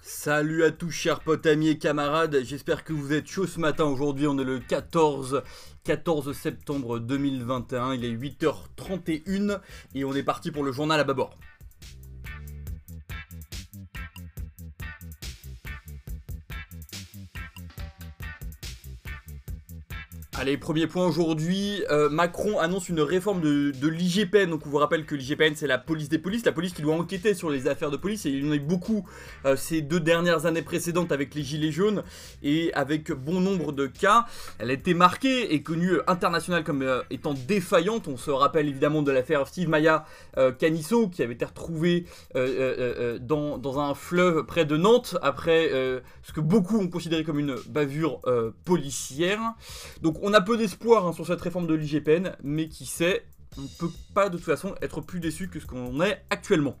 Salut à tous chers potes, amis et camarades, j'espère que vous êtes chauds ce matin. Aujourd'hui on est le 14, 14 septembre 2021, il est 8h31 et on est parti pour le journal à bâbord. Allez, premier point aujourd'hui, euh, Macron annonce une réforme de, l'IGPN. Donc on vous rappelle que l'IGPN c'est la police des polices, la police qui doit enquêter sur les affaires de police. Et il y en a eu beaucoup euh, ces deux dernières années précédentes avec les gilets jaunes et avec bon nombre de cas. Elle a été marquée et connue internationale comme euh, étant défaillante. On se rappelle évidemment de l'affaire Steve Maya Canisso qui avait été retrouvé dans, dans, un fleuve près de Nantes après ce que beaucoup ont considéré comme une bavure policière. Donc on a peu d'espoir hein, sur cette réforme de l'IGPN, mais qui sait, on ne peut pas de toute façon être plus déçu que ce qu'on est actuellement.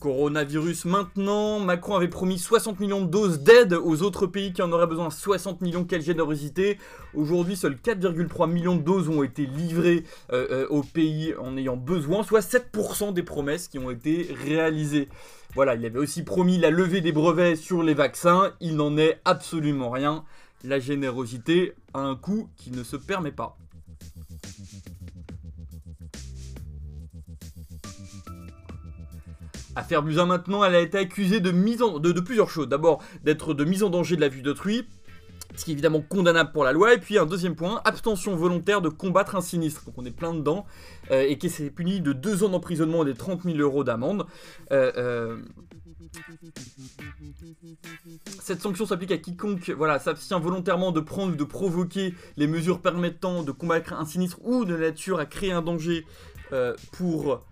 Coronavirus maintenant, Macron avait promis 60 millions de doses d'aide aux autres pays qui en auraient besoin. 60 millions, quelle générosité Aujourd'hui, seuls 4,3 millions de doses ont été livrées euh, euh, aux pays en ayant besoin, soit 7% des promesses qui ont été réalisées. Voilà, il avait aussi promis la levée des brevets sur les vaccins, il n'en est absolument rien. La générosité a un coût qui ne se permet pas. Affaire Buzyn maintenant, elle a été accusée de, plusieurs choses. D'abord, d'être de mise en danger de la vue d'autrui, ce qui est évidemment condamnable pour la loi. Et puis un deuxième point, abstention volontaire de combattre un sinistre. Donc on est plein dedans. Euh, et qui s'est puni de deux ans d'emprisonnement et des 30 000 euros d'amende. Euh, euh, cette sanction s'applique à quiconque voilà, s'abstient volontairement de prendre ou de provoquer les mesures permettant de combattre un sinistre ou de nature à créer un danger pour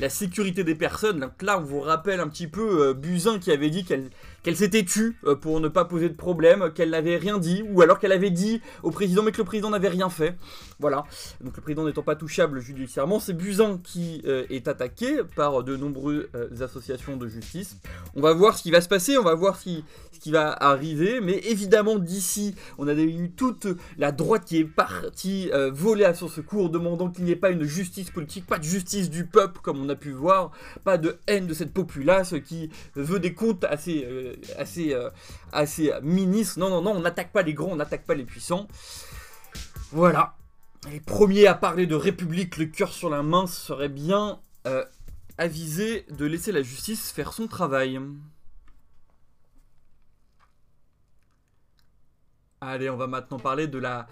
la sécurité des personnes. Donc là, on vous rappelle un petit peu euh, Buzyn qui avait dit qu'elle qu'elle s'était tue euh, pour ne pas poser de problème, qu'elle n'avait rien dit, ou alors qu'elle avait dit au président mais que le président n'avait rien fait. Voilà. Donc le président n'étant pas touchable judiciairement, c'est Buzyn qui euh, est attaqué par de nombreuses euh, associations de justice. On va voir ce qui va se passer, on va voir ce qui, ce qui va arriver, mais évidemment d'ici, on a eu toute la droite qui est partie voler à son secours, demandant qu'il n'y ait pas une justice politique, pas de justice du peuple comme on a pu voir, pas de haine de cette populace qui veut des comptes assez assez, euh, assez ministre. Non, non, non, on n'attaque pas les grands, on n'attaque pas les puissants. Voilà. Les premiers à parler de République, le cœur sur la main, serait bien euh, avisé de laisser la justice faire son travail. Allez, on va maintenant parler de la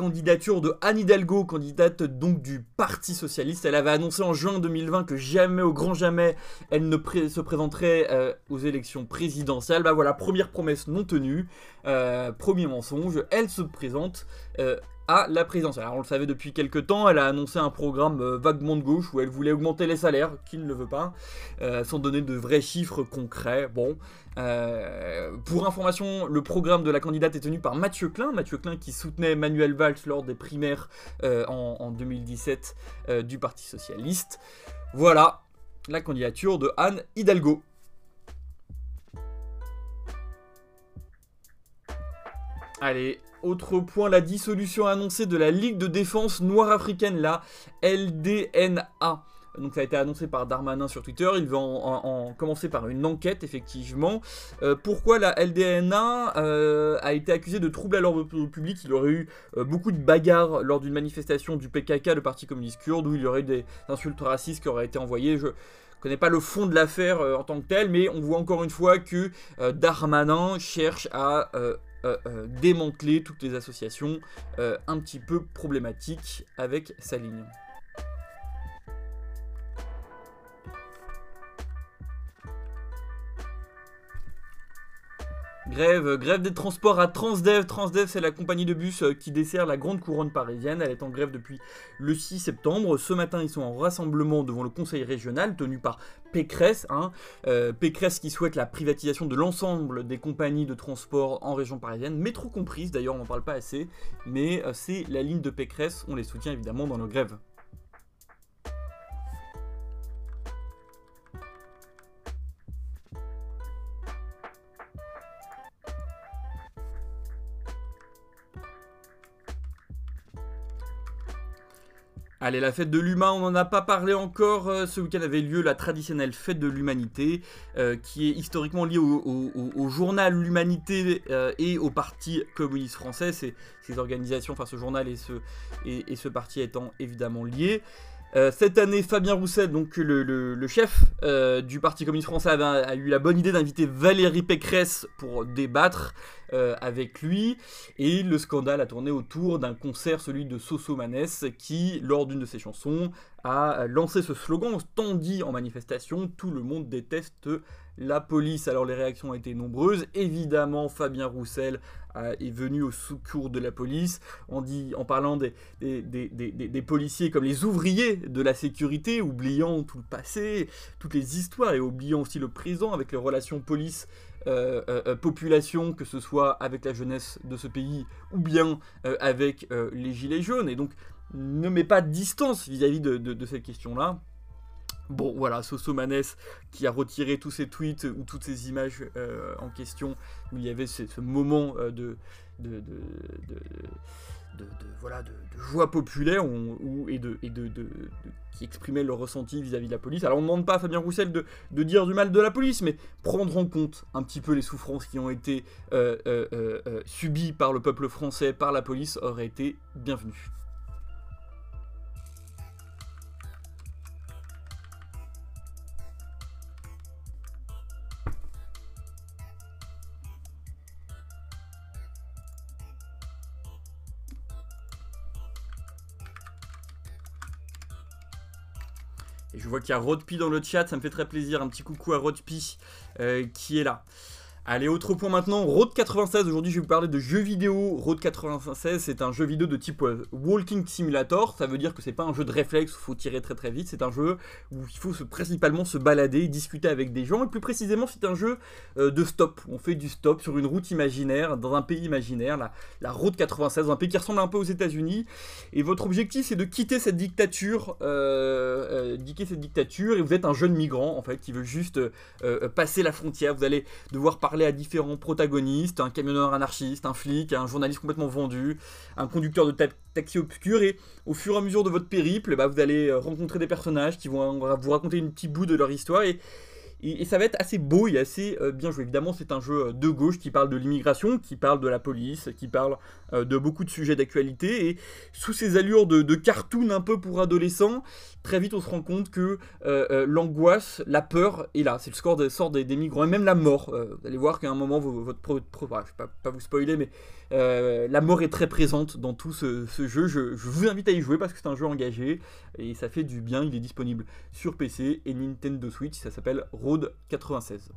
candidature de Anne Hidalgo, candidate donc du Parti Socialiste. Elle avait annoncé en juin 2020 que jamais, au grand jamais, elle ne se présenterait euh, aux élections présidentielles. Bah voilà, première promesse non tenue, euh, premier mensonge, elle se présente euh, la présidentielle. Alors on le savait depuis quelques temps, elle a annoncé un programme vaguement de gauche où elle voulait augmenter les salaires, qui ne le veut pas, sans donner de vrais chiffres concrets. Bon, euh, pour information, le programme de la candidate est tenu par Mathieu Klein, Mathieu Klein qui soutenait Manuel Valls lors des primaires euh, en, 2017 euh, du Parti Socialiste. Voilà la candidature de Anne Hidalgo. Allez, autre point, la dissolution annoncée de la Ligue de défense noire africaine, la LDNA. Donc ça a été annoncé par Darmanin sur Twitter. Il va en, commencer par une enquête, effectivement. Euh, pourquoi la LDNA euh, a été accusée de troubles à l'ordre public? Il aurait eu euh, beaucoup de bagarres lors d'une manifestation du PKK, le Parti communiste kurde, où il y aurait eu des insultes racistes qui auraient été envoyées. Je connais pas le fond de l'affaire en tant que tel, mais on voit encore une fois que Darmanin cherche à démanteler toutes les associations un petit peu problématiques avec sa ligne. Grève, grève des transports à Transdev. Transdev, c'est la compagnie de bus euh, qui dessert la grande couronne parisienne. Elle est en grève depuis le 6 septembre. Ce matin, ils sont en rassemblement devant le conseil régional tenu par Pécresse. Hein. Euh, Pécresse qui souhaite la privatisation de l'ensemble des compagnies de transport en région parisienne. Métro comprise, d'ailleurs, on n'en parle pas assez. Mais euh, c'est la ligne de Pécresse. On les soutient évidemment dans nos grèves. Allez, la fête de l'humain, on n'en a pas parlé encore. Euh, ce week-end avait lieu la traditionnelle fête de l'humanité, euh, qui est historiquement liée au, journal L'Humanité euh, et au Parti communiste français. Ces, organisations, enfin ce journal et ce, et, ce parti étant évidemment liés. cette année, Fabien Roussel, donc le, chef du Parti communiste français, a eu la bonne idée d'inviter Valérie Pécresse pour débattre. Euh, avec lui. Et le scandale a tourné autour d'un concert, celui de Soso Manès, qui, lors d'une de ses chansons, a lancé ce slogan tant dit en manifestation Tout le monde déteste la police. Alors les réactions ont été nombreuses. Évidemment, Fabien Roussel est venu au secours de la police en, en parlant des, des, des, policiers comme les ouvriers de la sécurité, oubliant tout le passé, toutes les histoires et oubliant aussi le présent avec les relations police population, que ce soit avec la jeunesse de ce pays ou bien avec les gilets jaunes. Et donc, ne met pas de distance vis-à-vis de, cette question-là. Bon, voilà, Sosomanes qui a retiré tous ses tweets ou toutes ces images en question où il y avait ce, moment de, voilà, de, joie populaire et, de, et de, qui exprimaient leur ressenti vis-à-vis de la police. Alors on ne demande pas à Fabien Roussel de, dire du mal de la police, mais prendre en compte un petit peu les souffrances qui ont été euh, euh, euh, subies par le peuple français, par la police, aurait été bienvenu. Et je vois qu'il y a Rodpi dans le chat, ça me fait très plaisir. Un petit coucou à Rodpi euh, qui est là. Allez, autre point maintenant, Road 96. Aujourd'hui, je vais vous parler de jeux vidéo. Road 96, c'est un jeu vidéo de type euh, Walking Simulator. Ça veut dire que c'est pas un jeu de réflexe où il faut tirer très très vite. C'est un jeu où il faut principalement se balader, discuter avec des gens. Et plus précisément, c'est un jeu euh, de stop. On fait du stop sur une route imaginaire, dans un pays imaginaire, la, Road 96, un pays qui ressemble un peu aux États-Unis. Et votre objectif, c'est de quitter cette dictature, euh, quitter cette dictature. Et vous êtes un jeune migrant, en fait, qui veut juste passer la frontière. Vous allez devoir parler à différents protagonistes, un camionneur anarchiste, un flic, un journaliste complètement vendu, un conducteur de taxi obscur, et au fur et à mesure de votre périple, bah, vous allez euh, rencontrer des personnages qui vont vous raconter une petite bout de leur histoire, et et, ça va être assez beau et assez euh, bien joué. Évidemment, c'est un jeu euh, de gauche qui parle de l'immigration, qui parle de la police, qui parle euh, de beaucoup de sujets d'actualité. Et sous ces allures de, cartoon un peu pour adolescents, très vite on se rend compte que l'angoisse, la peur est là. C'est le score sort des, migrants et même la mort. vous allez voir qu'à un moment, je ne vais pas, vous spoiler, mais la mort est très présente dans tout ce, jeu. Je, vous invite à y jouer parce que c'est un jeu engagé et ça fait du bien. Il est disponible sur PC et Nintendo Switch. Ça s'appelle 96.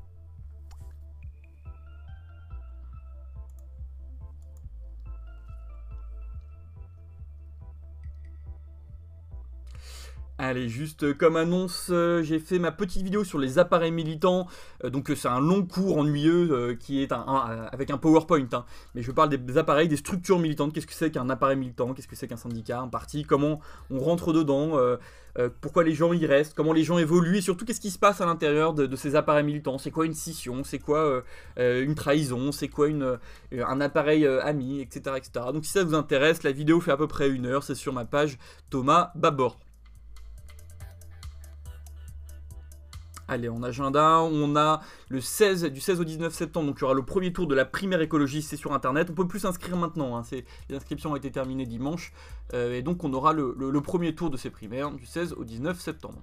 Allez, juste comme annonce, euh, j'ai fait ma petite vidéo sur les appareils militants. Euh, donc c'est un long cours ennuyeux euh, qui est avec un PowerPoint. Hein. Mais je parle des appareils, des structures militantes. Qu'est-ce que c'est qu'un appareil militant? Qu'est-ce que c'est qu'un syndicat, un parti? Comment on rentre dedans? Pourquoi les gens y restent? Comment les gens évoluent? Et surtout, qu'est-ce qui se passe à l'intérieur de, ces appareils militants? C'est quoi une scission? C'est quoi une trahison? C'est quoi un appareil ami? Etc., etc. Donc si ça vous intéresse, la vidéo fait à peu près une heure. C'est sur ma page Thomas Babor. Allez, en agenda, on a le 16, du 16 au 19 septembre, donc il y aura le premier tour de la primaire écologie, c'est sur internet. On peut plus s'inscrire maintenant, hein, les inscriptions ont été terminées dimanche, euh, et donc on aura le, premier tour de ces primaires du 16 au 19 septembre.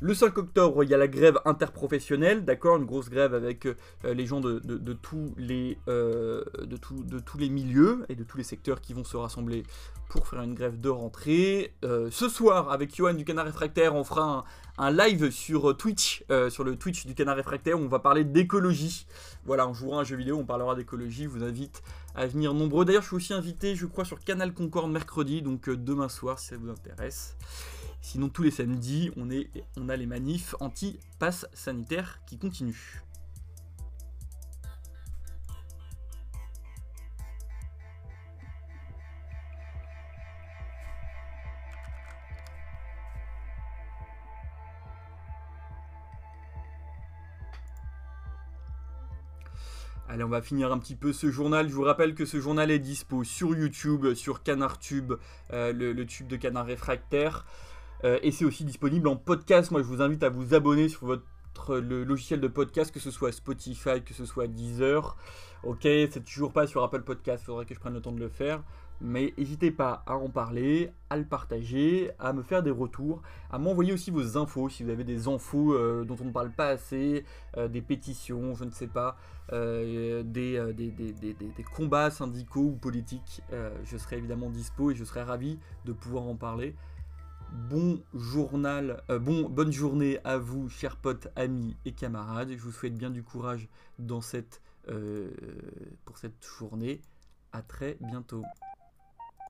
Le 5 octobre, il y a la grève interprofessionnelle, d'accord, une grosse grève avec euh, les gens de, tous les, euh, de, tous les milieux et de tous les secteurs qui vont se rassembler pour faire une grève de rentrée. ce soir, avec Johan du Canard Réfractaire, on fera un, un live sur Twitch, euh, sur le Twitch du canard réfractaire, où on va parler d'écologie. Voilà, on jouera un jeu vidéo, on parlera d'écologie, je vous invite à venir nombreux. D'ailleurs, je suis aussi invité, je crois, sur Canal Concorde mercredi, donc euh, demain soir, si ça vous intéresse. Sinon, tous les samedis, on, est, on a les manifs anti-pass sanitaire qui continuent. Allez, on va finir un petit peu ce journal. Je vous rappelle que ce journal est dispo sur YouTube, sur CanardTube, euh, le, tube de Canard Réfractaire. Euh, et c'est aussi disponible en podcast. Moi, je vous invite à vous abonner sur votre logiciel de podcast, que ce soit Spotify, que ce soit Deezer. Ok, c'est toujours pas sur Apple Podcast, faudrait que je prenne le temps de le faire. Mais n'hésitez pas à en parler, à le partager, à me faire des retours, à m'envoyer aussi vos infos si vous avez des infos euh, dont on ne parle pas assez, euh, des pétitions, je ne sais pas, euh, des, des, des, combats syndicaux ou politiques. je serai évidemment dispo et je serai ravi de pouvoir en parler. Bon journal, bon, bonne journée à vous, chers potes, amis et camarades. Je vous souhaite bien du courage cette, pour cette journée. À très bientôt.